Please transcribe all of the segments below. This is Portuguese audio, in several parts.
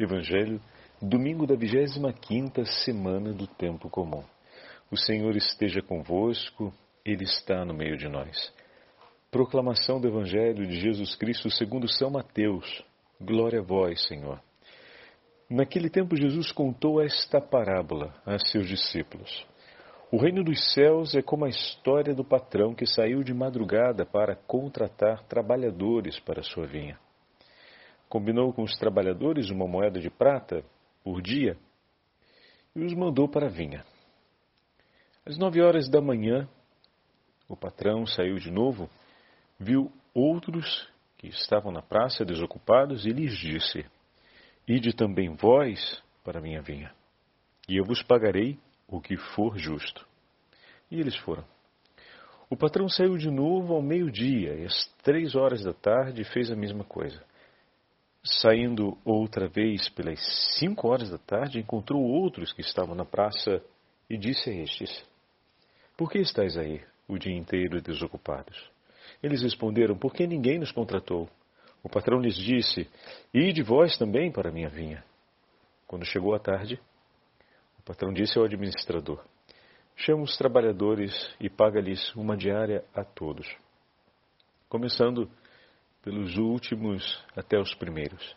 Evangelho, domingo da 25 semana do tempo comum. O Senhor esteja convosco, Ele está no meio de nós. Proclamação do Evangelho de Jesus Cristo segundo São Mateus. Glória a vós, Senhor. Naquele tempo Jesus contou esta parábola a seus discípulos. O reino dos céus é como a história do patrão que saiu de madrugada para contratar trabalhadores para sua vinha combinou com os trabalhadores uma moeda de prata por dia e os mandou para a vinha. Às nove horas da manhã, o patrão saiu de novo, viu outros que estavam na praça desocupados e lhes disse: Ide também vós para minha vinha, e eu vos pagarei o que for justo. E eles foram. O patrão saiu de novo ao meio-dia e às três horas da tarde fez a mesma coisa. Saindo outra vez pelas cinco horas da tarde, encontrou outros que estavam na praça e disse a estes: Por que estáis aí o dia inteiro desocupados? Eles responderam: Porque ninguém nos contratou. O patrão lhes disse: Ide vós também para a minha vinha. Quando chegou a tarde, o patrão disse ao administrador: Chama os trabalhadores e paga-lhes uma diária a todos, começando pelos últimos até os primeiros.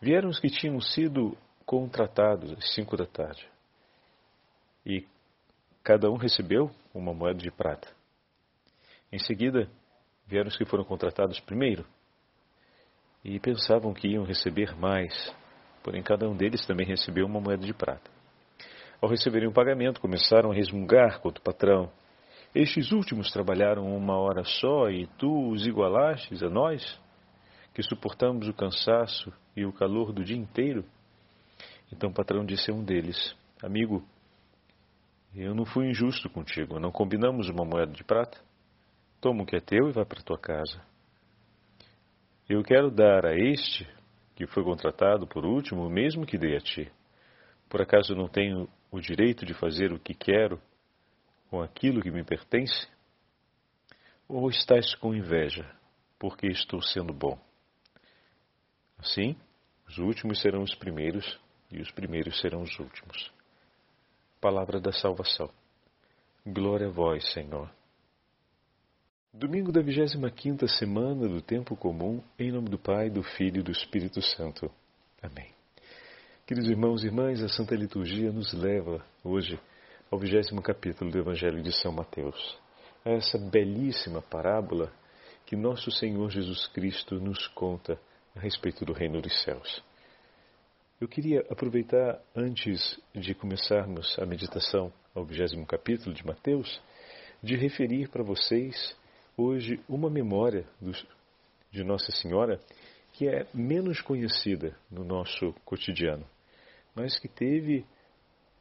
Vieram os que tinham sido contratados às cinco da tarde. E cada um recebeu uma moeda de prata. Em seguida, vieram os que foram contratados primeiro e pensavam que iam receber mais, porém cada um deles também recebeu uma moeda de prata. Ao receberem o pagamento, começaram a resmungar contra o patrão estes últimos trabalharam uma hora só e tu os igualastes a nós, que suportamos o cansaço e o calor do dia inteiro? Então o patrão disse a um deles: Amigo, eu não fui injusto contigo, não combinamos uma moeda de prata? Toma o que é teu e vá para tua casa. Eu quero dar a este, que foi contratado por último, o mesmo que dei a ti. Por acaso não tenho o direito de fazer o que quero com aquilo que me pertence? Ou estás com inveja, porque estou sendo bom? Assim, os últimos serão os primeiros e os primeiros serão os últimos. Palavra da salvação. Glória a vós, Senhor. Domingo da 25 semana do tempo comum, em nome do Pai, do Filho e do Espírito Santo. Amém. Queridos irmãos e irmãs, a Santa Liturgia nos leva hoje ao vigésimo capítulo do Evangelho de São Mateus. É essa belíssima parábola que nosso Senhor Jesus Cristo nos conta a respeito do reino dos céus. Eu queria aproveitar, antes de começarmos a meditação ao vigésimo capítulo de Mateus, de referir para vocês hoje uma memória dos, de Nossa Senhora que é menos conhecida no nosso cotidiano, mas que teve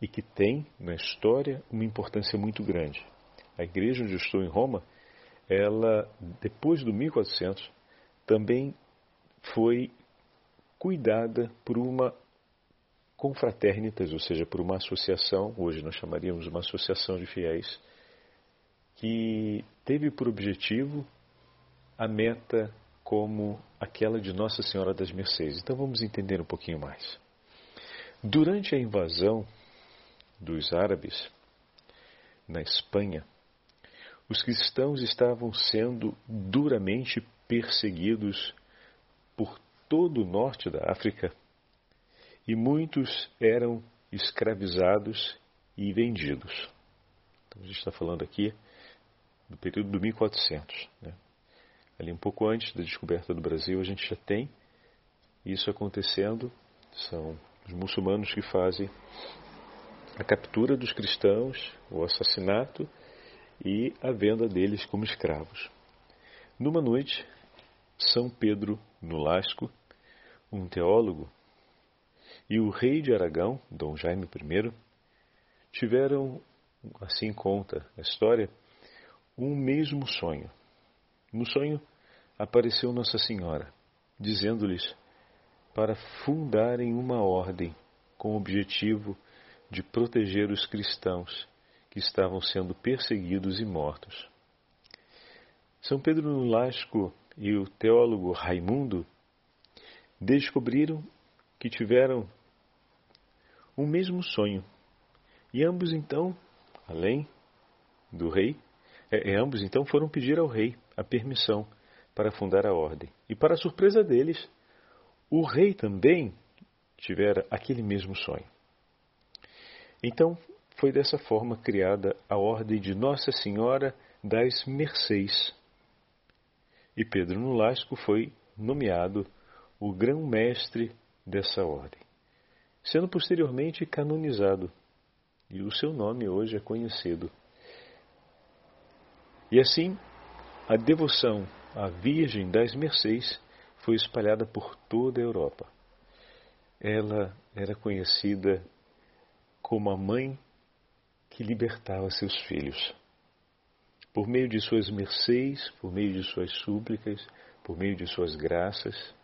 e que tem na história uma importância muito grande. A igreja onde eu estou em Roma, ela depois do 1400 também foi cuidada por uma confraternitas, ou seja, por uma associação, hoje nós chamaríamos uma associação de fiéis, que teve por objetivo a meta como aquela de Nossa Senhora das Mercês. Então vamos entender um pouquinho mais. Durante a invasão dos árabes na Espanha, os cristãos estavam sendo duramente perseguidos por todo o norte da África e muitos eram escravizados e vendidos. Então a gente está falando aqui do período do 1400. Né? Ali um pouco antes da descoberta do Brasil, a gente já tem isso acontecendo. São os muçulmanos que fazem a captura dos cristãos, o assassinato e a venda deles como escravos. Numa noite, São Pedro Nolasco, um teólogo, e o rei de Aragão, Dom Jaime I, tiveram, assim conta a história, um mesmo sonho. No sonho apareceu Nossa Senhora, dizendo-lhes para fundarem uma ordem com o objetivo de de proteger os cristãos que estavam sendo perseguidos e mortos. São Pedro Nolasco e o teólogo Raimundo descobriram que tiveram o mesmo sonho. E ambos então, além do rei, é, é, ambos então foram pedir ao rei a permissão para fundar a ordem. E para surpresa deles, o rei também tivera aquele mesmo sonho. Então, foi dessa forma criada a ordem de Nossa Senhora das Mercês. E Pedro Nolasco foi nomeado o grão-mestre dessa ordem, sendo posteriormente canonizado, e o seu nome hoje é conhecido. E assim, a devoção à Virgem das Mercês foi espalhada por toda a Europa. Ela era conhecida como a mãe que libertava seus filhos. Por meio de suas mercês, por meio de suas súplicas, por meio de suas graças,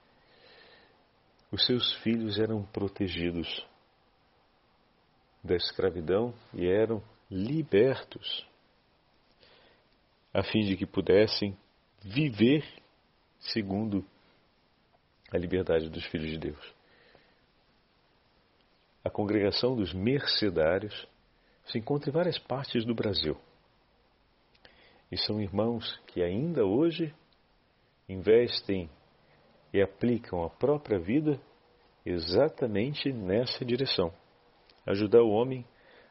os seus filhos eram protegidos da escravidão e eram libertos, a fim de que pudessem viver segundo a liberdade dos filhos de Deus. A congregação dos mercedários se encontra em várias partes do Brasil. E são irmãos que ainda hoje investem e aplicam a própria vida exatamente nessa direção ajudar o homem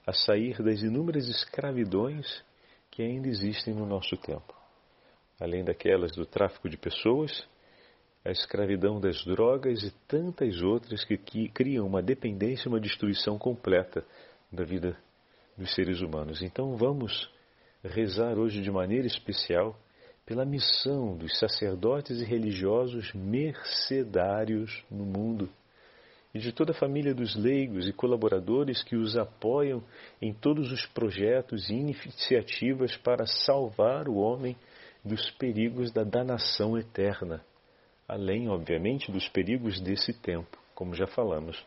a sair das inúmeras escravidões que ainda existem no nosso tempo. Além daquelas do tráfico de pessoas, a escravidão das drogas e tantas outras que, que criam uma dependência e uma destruição completa da vida dos seres humanos. Então vamos rezar hoje de maneira especial pela missão dos sacerdotes e religiosos mercedários no mundo e de toda a família dos leigos e colaboradores que os apoiam em todos os projetos e iniciativas para salvar o homem dos perigos da danação eterna além, obviamente, dos perigos desse tempo, como já falamos,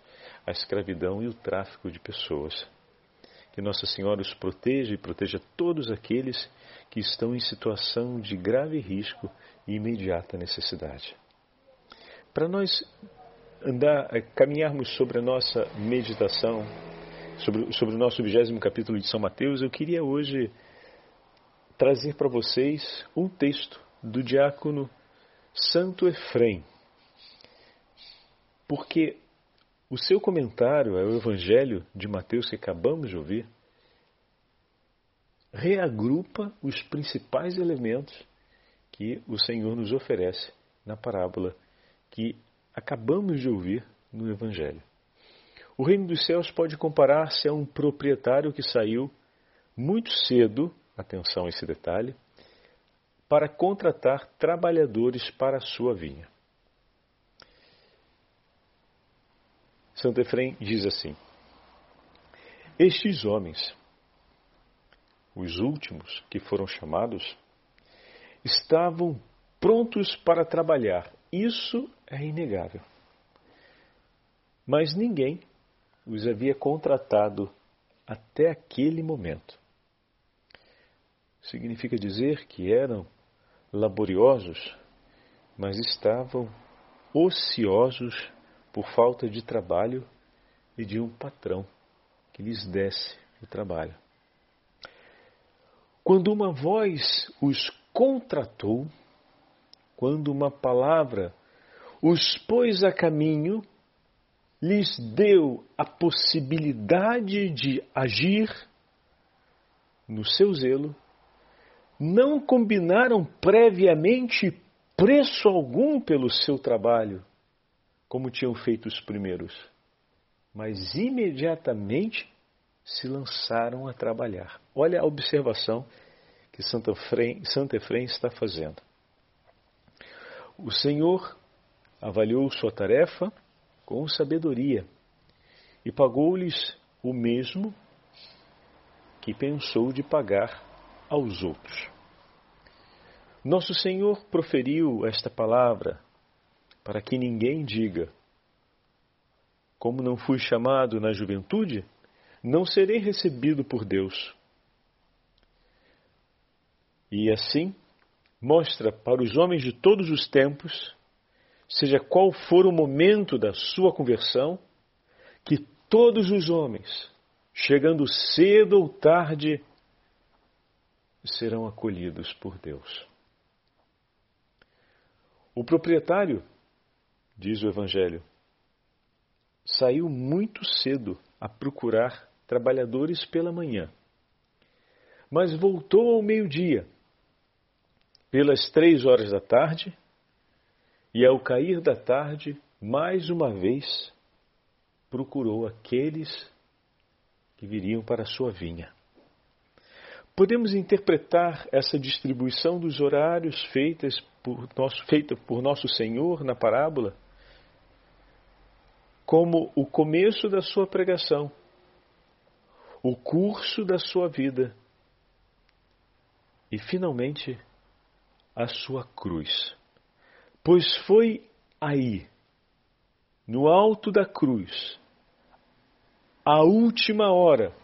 a escravidão e o tráfico de pessoas. Que Nossa Senhora os proteja e proteja todos aqueles que estão em situação de grave risco e imediata necessidade. Para nós andar, eh, caminharmos sobre a nossa meditação, sobre, sobre o nosso vigésimo capítulo de São Mateus, eu queria hoje trazer para vocês um texto do diácono Santo Efrem, porque o seu comentário ao Evangelho de Mateus que acabamos de ouvir reagrupa os principais elementos que o Senhor nos oferece na parábola que acabamos de ouvir no Evangelho. O reino dos céus pode comparar-se a um proprietário que saiu muito cedo, atenção a esse detalhe, para contratar trabalhadores para a sua vinha. Santo Efrem diz assim: Estes homens, os últimos que foram chamados, estavam prontos para trabalhar. Isso é inegável. Mas ninguém os havia contratado até aquele momento. Significa dizer que eram laboriosos, mas estavam ociosos por falta de trabalho e de um patrão que lhes desse o trabalho. Quando uma voz os contratou, quando uma palavra os pôs a caminho, lhes deu a possibilidade de agir no seu zelo não combinaram previamente preço algum pelo seu trabalho, como tinham feito os primeiros, mas imediatamente se lançaram a trabalhar. Olha a observação que Santa Efrem, Santa Efrem está fazendo. O Senhor avaliou sua tarefa com sabedoria e pagou-lhes o mesmo que pensou de pagar aos outros. Nosso Senhor proferiu esta palavra para que ninguém diga: Como não fui chamado na juventude, não serei recebido por Deus. E assim mostra para os homens de todos os tempos seja qual for o momento da sua conversão, que todos os homens, chegando cedo ou tarde, serão acolhidos por Deus. O proprietário, diz o Evangelho, saiu muito cedo a procurar trabalhadores pela manhã, mas voltou ao meio-dia, pelas três horas da tarde, e ao cair da tarde, mais uma vez, procurou aqueles que viriam para a sua vinha. Podemos interpretar essa distribuição dos horários feitas por nosso, feita por nosso Senhor na parábola como o começo da sua pregação, o curso da sua vida e, finalmente, a sua cruz. Pois foi aí, no alto da cruz, a última hora,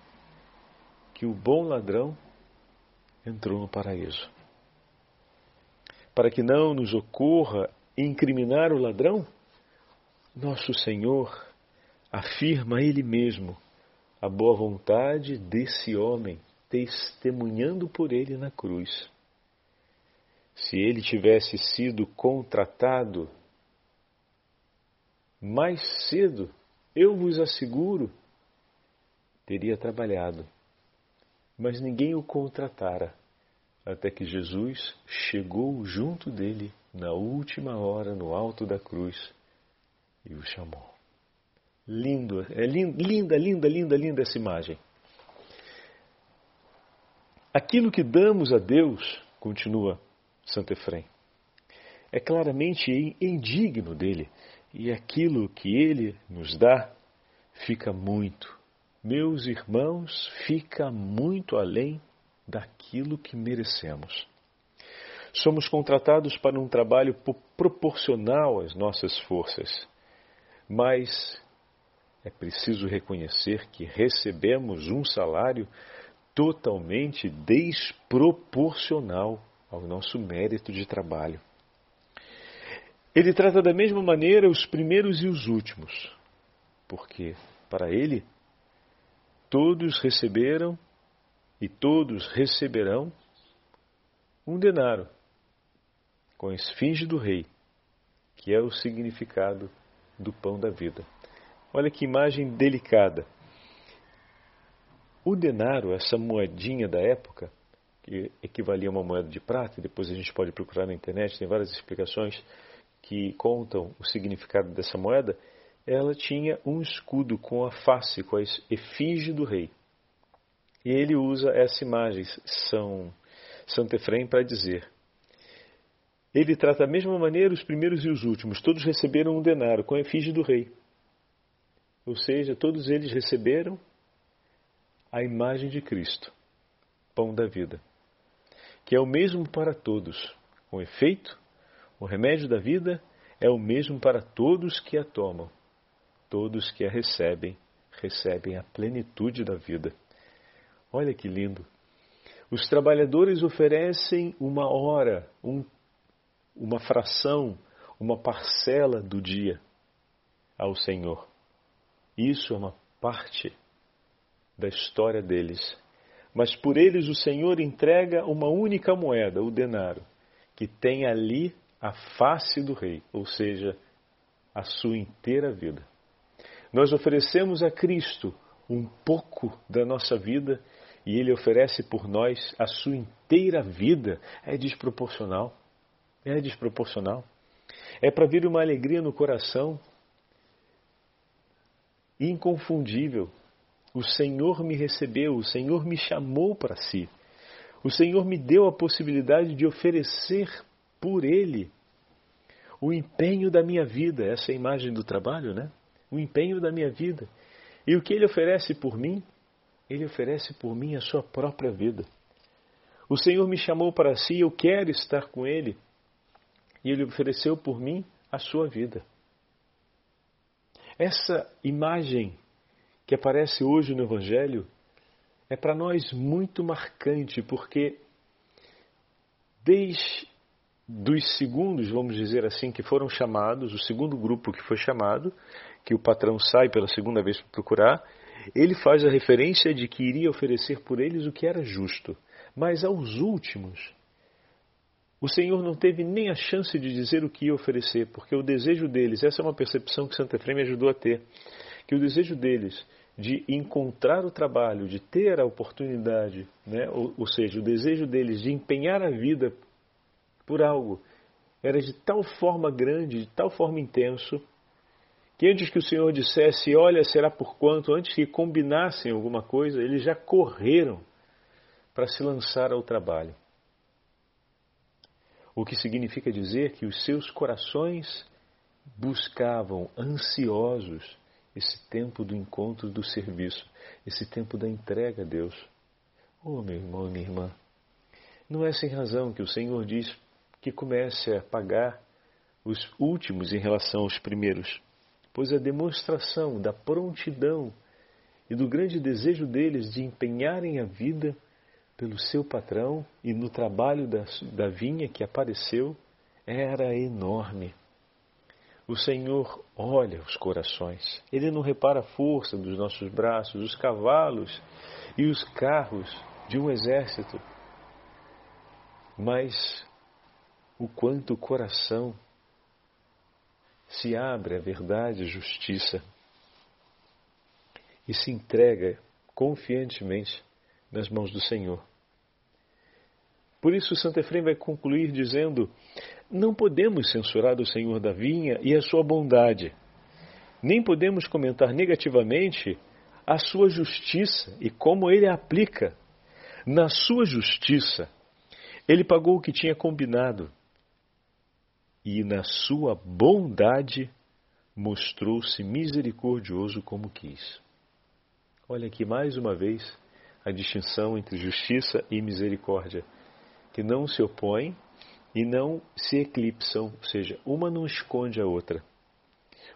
que o bom ladrão entrou no paraíso. Para que não nos ocorra incriminar o ladrão, nosso Senhor afirma Ele mesmo a boa vontade desse homem, testemunhando por ele na cruz. Se ele tivesse sido contratado mais cedo, eu vos asseguro, teria trabalhado mas ninguém o contratara, até que Jesus chegou junto dele na última hora no alto da cruz e o chamou. Lindo, é linda, linda, linda, linda essa imagem. Aquilo que damos a Deus, continua Santo Efrem, é claramente indigno dele, e aquilo que ele nos dá fica muito, meus irmãos, fica muito além daquilo que merecemos. Somos contratados para um trabalho proporcional às nossas forças, mas é preciso reconhecer que recebemos um salário totalmente desproporcional ao nosso mérito de trabalho. Ele trata da mesma maneira os primeiros e os últimos, porque para ele Todos receberam e todos receberão um denário com a esfinge do rei, que é o significado do pão da vida. Olha que imagem delicada. O denário, essa moedinha da época, que equivalia a uma moeda de prata, depois a gente pode procurar na internet, tem várias explicações que contam o significado dessa moeda, ela tinha um escudo com a face, com a efígie do rei. E ele usa essa imagem, São Santo Efrem, para dizer: ele trata da mesma maneira os primeiros e os últimos, todos receberam um denário com a efígie do rei. Ou seja, todos eles receberam a imagem de Cristo, pão da vida, que é o mesmo para todos. Com efeito, o remédio da vida é o mesmo para todos que a tomam todos que a recebem, recebem a plenitude da vida. Olha que lindo! Os trabalhadores oferecem uma hora, um, uma fração, uma parcela do dia ao Senhor. Isso é uma parte da história deles. Mas por eles o Senhor entrega uma única moeda, o denário, que tem ali a face do rei, ou seja, a sua inteira vida. Nós oferecemos a Cristo um pouco da nossa vida e Ele oferece por nós a sua inteira vida. É desproporcional. É desproporcional. É para vir uma alegria no coração inconfundível. O Senhor me recebeu, o Senhor me chamou para si. O Senhor me deu a possibilidade de oferecer por Ele o empenho da minha vida. Essa é a imagem do trabalho, né? O empenho da minha vida. E o que ele oferece por mim? Ele oferece por mim a sua própria vida. O Senhor me chamou para si, eu quero estar com Ele. E Ele ofereceu por mim a sua vida. Essa imagem que aparece hoje no Evangelho é para nós muito marcante, porque desde dos segundos, vamos dizer assim, que foram chamados, o segundo grupo que foi chamado, que o patrão sai pela segunda vez para procurar, ele faz a referência de que iria oferecer por eles o que era justo. Mas aos últimos, o Senhor não teve nem a chance de dizer o que ia oferecer, porque o desejo deles, essa é uma percepção que Santa Fé me ajudou a ter, que o desejo deles de encontrar o trabalho, de ter a oportunidade, né? ou, ou seja, o desejo deles de empenhar a vida por algo, era de tal forma grande, de tal forma intenso, que antes que o Senhor dissesse, olha, será por quanto, antes que combinassem alguma coisa, eles já correram para se lançar ao trabalho. O que significa dizer que os seus corações buscavam ansiosos esse tempo do encontro do serviço, esse tempo da entrega a Deus. Oh, meu irmão e minha irmã, não é sem razão que o Senhor diz que comece a pagar os últimos em relação aos primeiros, pois a demonstração da prontidão e do grande desejo deles de empenharem a vida pelo seu patrão e no trabalho da, da vinha que apareceu era enorme. O Senhor olha os corações. Ele não repara a força dos nossos braços, os cavalos e os carros de um exército, mas o quanto o coração se abre à verdade e justiça e se entrega confiantemente nas mãos do Senhor. Por isso, Santo Efrem vai concluir dizendo: Não podemos censurar o Senhor da vinha e a sua bondade, nem podemos comentar negativamente a sua justiça e como ele a aplica. Na sua justiça, ele pagou o que tinha combinado e na sua bondade mostrou-se misericordioso como quis. Olha aqui mais uma vez a distinção entre justiça e misericórdia, que não se opõem e não se eclipsam, ou seja, uma não esconde a outra.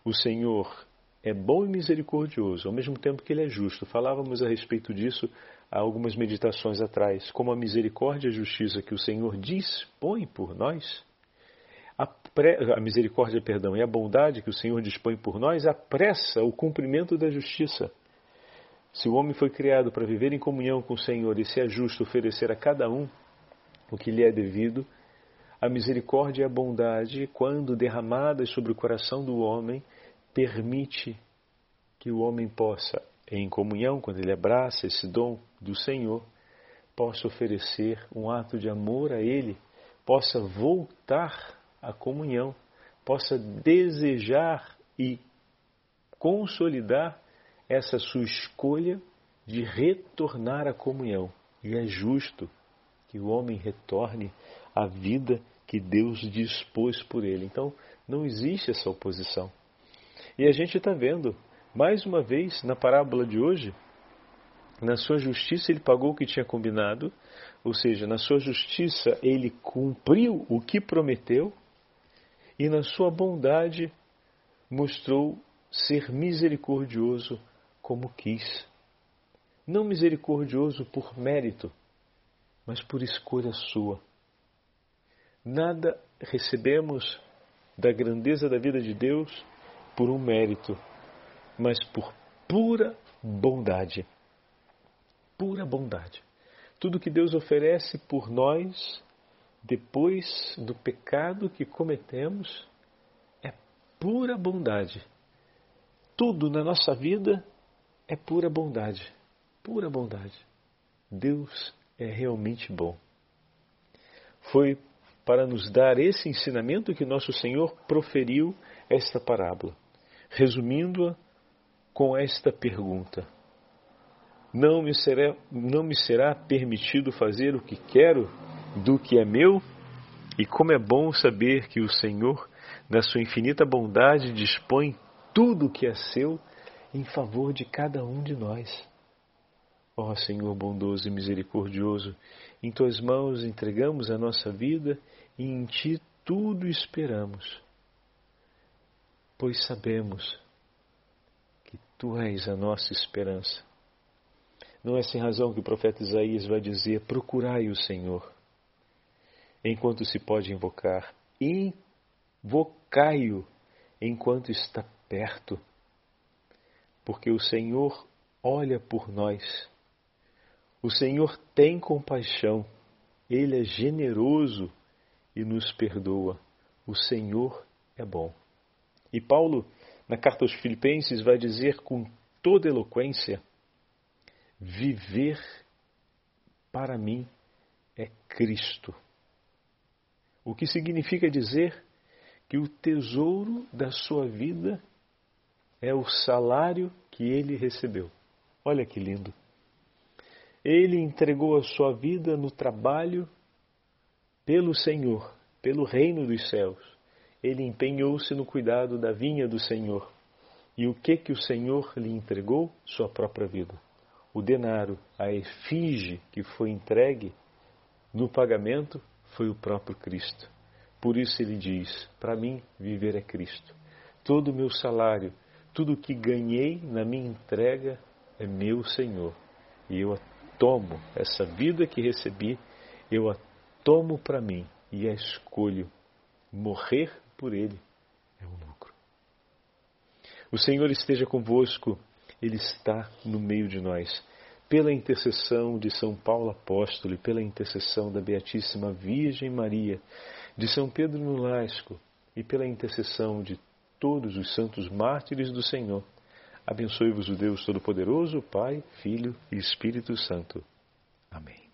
O Senhor é bom e misericordioso, ao mesmo tempo que ele é justo. Falávamos a respeito disso há algumas meditações atrás, como a misericórdia e a justiça que o Senhor dispõe por nós a, pre, a misericórdia, perdão, e a bondade que o Senhor dispõe por nós apressa o cumprimento da justiça. Se o homem foi criado para viver em comunhão com o Senhor e se é justo oferecer a cada um o que lhe é devido, a misericórdia e a bondade, quando derramadas sobre o coração do homem, permite que o homem possa, em comunhão, quando ele abraça esse dom do Senhor, possa oferecer um ato de amor a Ele, possa voltar a comunhão, possa desejar e consolidar essa sua escolha de retornar à comunhão. E é justo que o homem retorne à vida que Deus dispôs por ele. Então, não existe essa oposição. E a gente está vendo, mais uma vez, na parábola de hoje, na sua justiça ele pagou o que tinha combinado, ou seja, na sua justiça ele cumpriu o que prometeu, e na sua bondade mostrou ser misericordioso como quis. Não misericordioso por mérito, mas por escolha sua. Nada recebemos da grandeza da vida de Deus por um mérito, mas por pura bondade. Pura bondade. Tudo que Deus oferece por nós depois do pecado que cometemos é pura bondade. Tudo na nossa vida é pura bondade. Pura bondade. Deus é realmente bom. Foi para nos dar esse ensinamento que nosso Senhor proferiu esta parábola, resumindo-a com esta pergunta: não me, será, não me será permitido fazer o que quero? Do que é meu, e como é bom saber que o Senhor, na sua infinita bondade, dispõe tudo o que é seu em favor de cada um de nós. Ó Senhor bondoso e misericordioso, em tuas mãos entregamos a nossa vida e em ti tudo esperamos, pois sabemos que tu és a nossa esperança. Não é sem razão que o profeta Isaías vai dizer: Procurai o Senhor enquanto se pode invocar. Invocai-o enquanto está perto. Porque o Senhor olha por nós. O Senhor tem compaixão. Ele é generoso e nos perdoa. O Senhor é bom. E Paulo, na carta aos Filipenses, vai dizer com toda eloquência: viver para mim é Cristo. O que significa dizer que o tesouro da sua vida é o salário que ele recebeu. Olha que lindo. Ele entregou a sua vida no trabalho pelo Senhor, pelo reino dos céus. Ele empenhou-se no cuidado da vinha do Senhor. E o que que o Senhor lhe entregou? Sua própria vida. O denário, a efígie que foi entregue no pagamento foi o próprio Cristo. Por isso ele diz: Para mim, viver é Cristo. Todo o meu salário, tudo o que ganhei na minha entrega é meu Senhor. E eu a tomo, essa vida que recebi, eu a tomo para mim e a escolho. Morrer por Ele é um lucro. O Senhor esteja convosco, Ele está no meio de nós. Pela intercessão de São Paulo Apóstolo e pela intercessão da Beatíssima Virgem Maria, de São Pedro Nolasco e pela intercessão de todos os santos mártires do Senhor, abençoe-vos o Deus Todo-Poderoso, Pai, Filho e Espírito Santo. Amém.